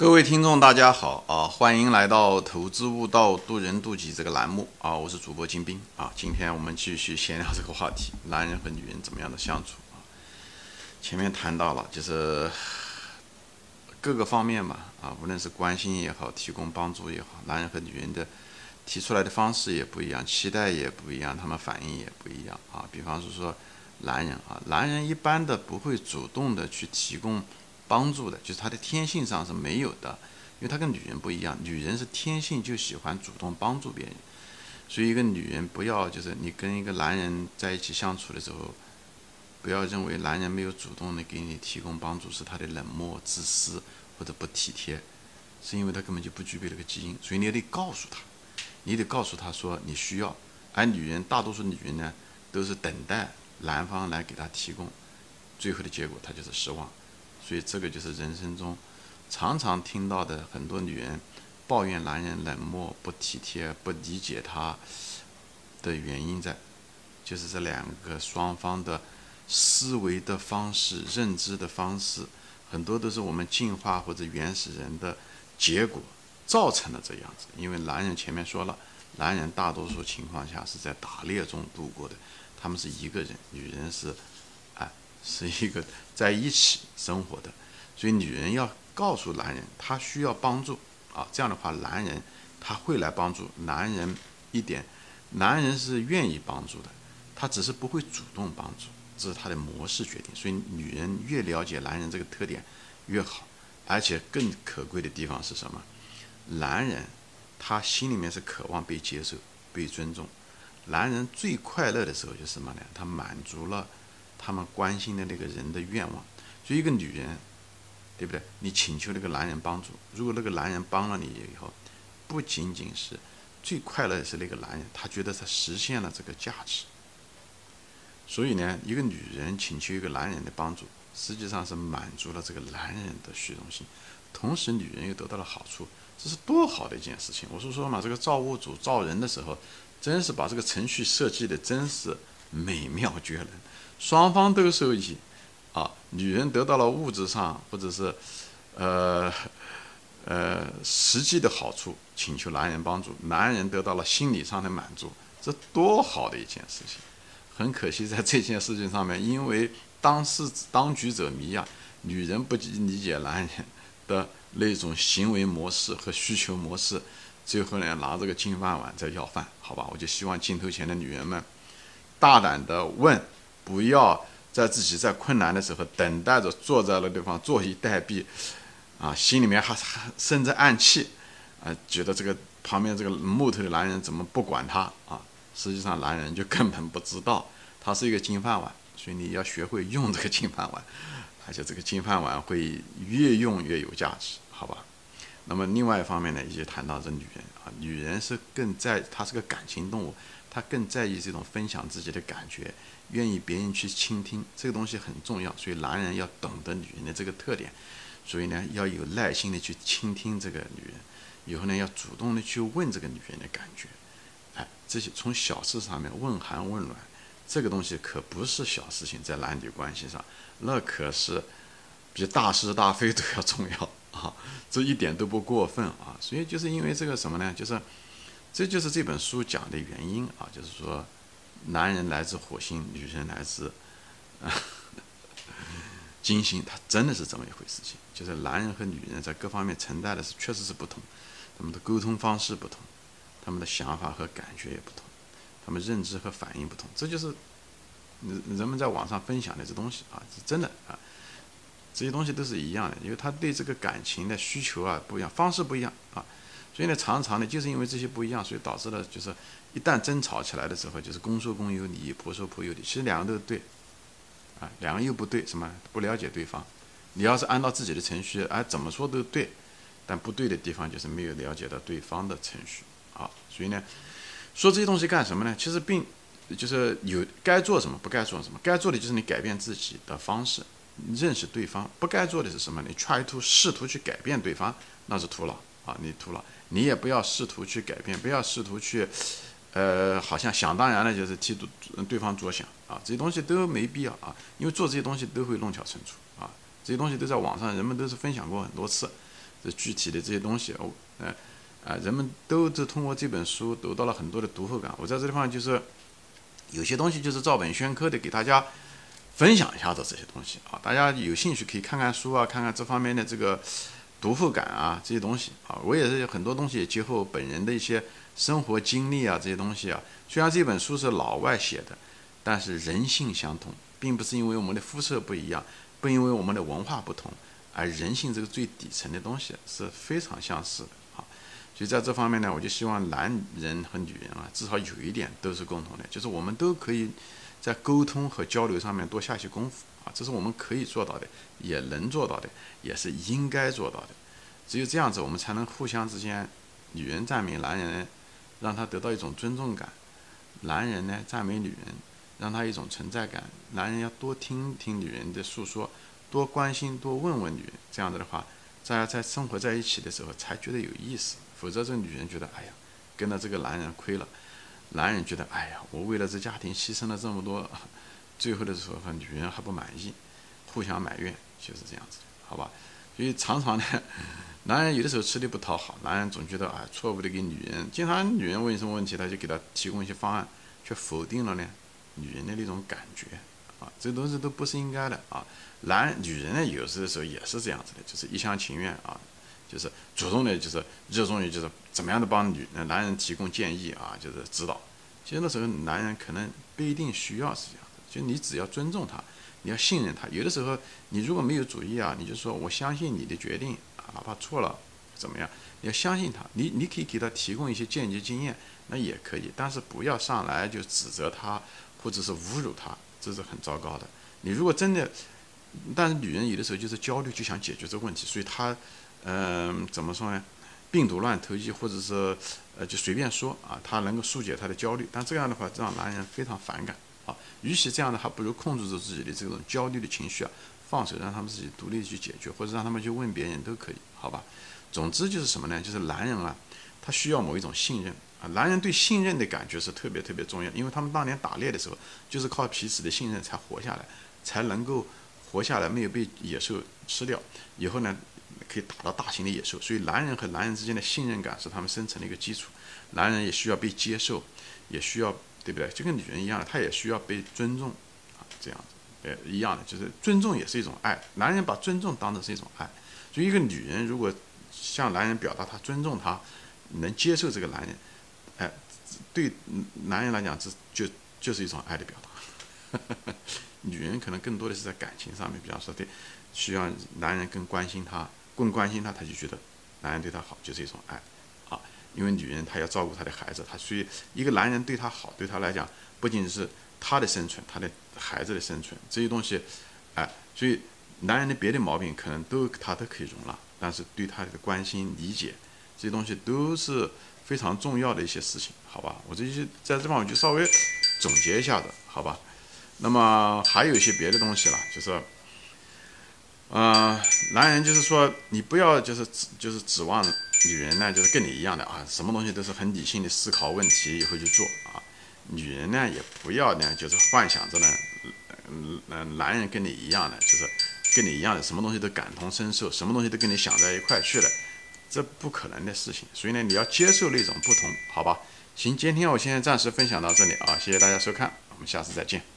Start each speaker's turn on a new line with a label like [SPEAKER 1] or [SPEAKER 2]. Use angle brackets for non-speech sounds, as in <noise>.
[SPEAKER 1] 各位听众，大家好啊！欢迎来到“投资悟道，渡人渡己”这个栏目啊！我是主播金兵啊！今天我们继续闲聊这个话题：男人和女人怎么样的相处啊？前面谈到了，就是各个方面吧啊，无论是关心也好，提供帮助也好，男人和女人的提出来的方式也不一样，期待也不一样，他们反应也不一样啊。比方说说男人啊，男人一般的不会主动的去提供。帮助的，就是他的天性上是没有的，因为他跟女人不一样，女人是天性就喜欢主动帮助别人，所以一个女人不要就是你跟一个男人在一起相处的时候，不要认为男人没有主动的给你提供帮助是他的冷漠、自私或者不体贴，是因为他根本就不具备那个基因，所以你也得告诉他，你得告诉他说你需要，而女人大多数女人呢都是等待男方来给她提供，最后的结果她就是失望。所以这个就是人生中常常听到的很多女人抱怨男人冷漠、不体贴、不理解她的原因在，就是这两个双方的思维的方式、认知的方式，很多都是我们进化或者原始人的结果造成的这样子。因为男人前面说了，男人大多数情况下是在打猎中度过的，他们是一个人，女人是。是一个在一起生活的，所以女人要告诉男人，他需要帮助啊，这样的话，男人他会来帮助。男人一点，男人是愿意帮助的，他只是不会主动帮助，这是他的模式决定。所以女人越了解男人这个特点越好，而且更可贵的地方是什么？男人他心里面是渴望被接受、被尊重。男人最快乐的时候就是什么呢？他满足了。他们关心的那个人的愿望，所以一个女人，对不对？你请求那个男人帮助，如果那个男人帮了你以后，不仅仅是最快乐的是那个男人，他觉得他实现了这个价值。所以呢，一个女人请求一个男人的帮助，实际上是满足了这个男人的虚荣心，同时女人又得到了好处，这是多好的一件事情！我是说嘛，这个造物主造人的时候，真是把这个程序设计的真是美妙绝伦。双方都受益，啊，女人得到了物质上或者是，呃，呃，实际的好处，请求男人帮助；男人得到了心理上的满足，这多好的一件事情！很可惜，在这件事情上面，因为当事当局者迷啊，女人不理解男人的那种行为模式和需求模式，最后呢，拿这个金饭碗在要饭，好吧？我就希望镜头前的女人们大胆的问。不要在自己在困难的时候等待着，坐在那地方坐以待毙，啊，心里面还还生着暗气，啊，觉得这个旁边这个木头的男人怎么不管他啊？实际上男人就根本不知道，他是一个金饭碗，所以你要学会用这个金饭碗，<laughs> 而且这个金饭碗会越用越有价值，好吧？那么另外一方面呢，也谈到这女人女人是更在，她是个感情动物。她更在意这种分享自己的感觉，愿意别人去倾听，这个东西很重要。所以男人要懂得女人的这个特点，所以呢要有耐心的去倾听这个女人，以后呢要主动的去问这个女人的感觉。哎，这些从小事上面问寒问暖，这个东西可不是小事情，在男女关系上，那可是比大是大非都要重要啊！这一点都不过分啊！所以就是因为这个什么呢？就是。这就是这本书讲的原因啊，就是说，男人来自火星，女人来自啊 <laughs> 金星，它真的是这么一回事情。就是男人和女人在各方面承担的是确实是不同，他们的沟通方式不同，他们的想法和感觉也不同，他们认知和反应不同。这就是人人们在网上分享的这东西啊，是真的啊，这些东西都是一样的，因为他对这个感情的需求啊不一样，方式不一样啊。所以呢，常常呢，就是因为这些不一样，所以导致了就是一旦争吵起来的时候，就是公说公有理，婆说婆有理。其实两个都对，啊，两个又不对，什么不了解对方。你要是按照自己的程序，哎，怎么说都对，但不对的地方就是没有了解到对方的程序啊。所以呢，说这些东西干什么呢？其实并就是有该做什么，不该做什么。该做的就是你改变自己的方式，认识对方；不该做的是什么？你 try to 试图去改变对方，那是徒劳啊，你徒劳。你也不要试图去改变，不要试图去，呃，好像想当然的，就是替对对方着想啊，这些东西都没必要啊，因为做这些东西都会弄巧成拙啊，这些东西都在网上，人们都是分享过很多次，这具体的这些东西，哦，呃，啊，人们都是通过这本书得到了很多的读后感。我在这地方就是有些东西就是照本宣科的给大家分享一下子这些东西啊，大家有兴趣可以看看书啊，看看这方面的这个读后感啊这些东西啊。我也是很多东西也结合本人的一些生活经历啊这些东西啊。虽然这本书是老外写的，但是人性相同，并不是因为我们的肤色不一样，不因为我们的文化不同。而人性这个最底层的东西是非常相似的啊，所以在这方面呢，我就希望男人和女人啊，至少有一点都是共同的，就是我们都可以在沟通和交流上面多下些功夫啊，这是我们可以做到的，也能做到的，也是应该做到的。只有这样子，我们才能互相之间，女人赞美男人，让他得到一种尊重感；男人呢赞美女人，让他一种存在感。男人要多听听女人的诉说。多关心，多问问女人，这样子的话，大家在生活在一起的时候才觉得有意思。否则，这女人觉得，哎呀，跟了这个男人亏了；男人觉得，哎呀，我为了这家庭牺牲了这么多，<laughs> 最后的时候，女人还不满意，互相埋怨，就是这样子，好吧？所以常常呢，<laughs> 男人有的时候吃力不讨好，男人总觉得，啊，错误的给女人，经常女人问什么问题，他就给他提供一些方案，却否定了呢女人的那种感觉。啊，这东西都不是应该的啊！男女人呢，有时的时候也是这样子的，就是一厢情愿啊，就是主动的，就是热衷于就是怎么样的帮女男人提供建议啊，就是指导。其实那时候男人可能不一定需要是这样的，就你只要尊重他，你要信任他。有的时候你如果没有主意啊，你就说我相信你的决定啊，哪怕错了怎么样，你要相信他。你你可以给他提供一些间接经验，那也可以，但是不要上来就指责他或者是侮辱他。这是很糟糕的。你如果真的，但是女人有的时候就是焦虑，就想解决这个问题，所以她，嗯，怎么说呢？病毒乱投医，或者是呃，就随便说啊，他能够疏解他的焦虑。但这样的话，让男人非常反感啊。与其这样的，还不如控制住自己的这种焦虑的情绪啊，放手让他们自己独立去解决，或者让他们去问别人都可以，好吧？总之就是什么呢？就是男人啊，他需要某一种信任。啊，男人对信任的感觉是特别特别重要，因为他们当年打猎的时候，就是靠彼此的信任才活下来，才能够活下来，没有被野兽吃掉。以后呢，可以打到大型的野兽。所以，男人和男人之间的信任感是他们生存的一个基础。男人也需要被接受，也需要，对不对？就跟女人一样的，他也需要被尊重啊，这样子，呃，一样的，就是尊重也是一种爱。男人把尊重当成是一种爱，所以一个女人如果向男人表达她尊重他，能接受这个男人。哎，对男人来讲，这就就是一种爱的表达。<laughs> 女人可能更多的是在感情上面，比方说对，需要男人更关心她，更关心他，他就觉得男人对他好就是一种爱。啊，因为女人她要照顾她的孩子，她所以一个男人对她好，对她来讲不仅是她的生存，她的孩子的生存这些东西，哎，所以男人的别的毛病可能都他都可以容纳，但是对她的关心、理解这些东西都是。非常重要的一些事情，好吧，我这些在这方我就稍微总结一下子，好吧。那么还有一些别的东西了，就是，呃，男人就是说，你不要就是指就是指望女人呢，就是跟你一样的啊，什么东西都是很理性的思考问题以后去做啊。女人呢也不要呢，就是幻想着呢，嗯嗯，男人跟你一样的，就是跟你一样的，什么东西都感同身受，什么东西都跟你想在一块去了。这不可能的事情，所以呢，你要接受那种不同，好吧？行，今天我现在暂时分享到这里啊，谢谢大家收看，我们下次再见。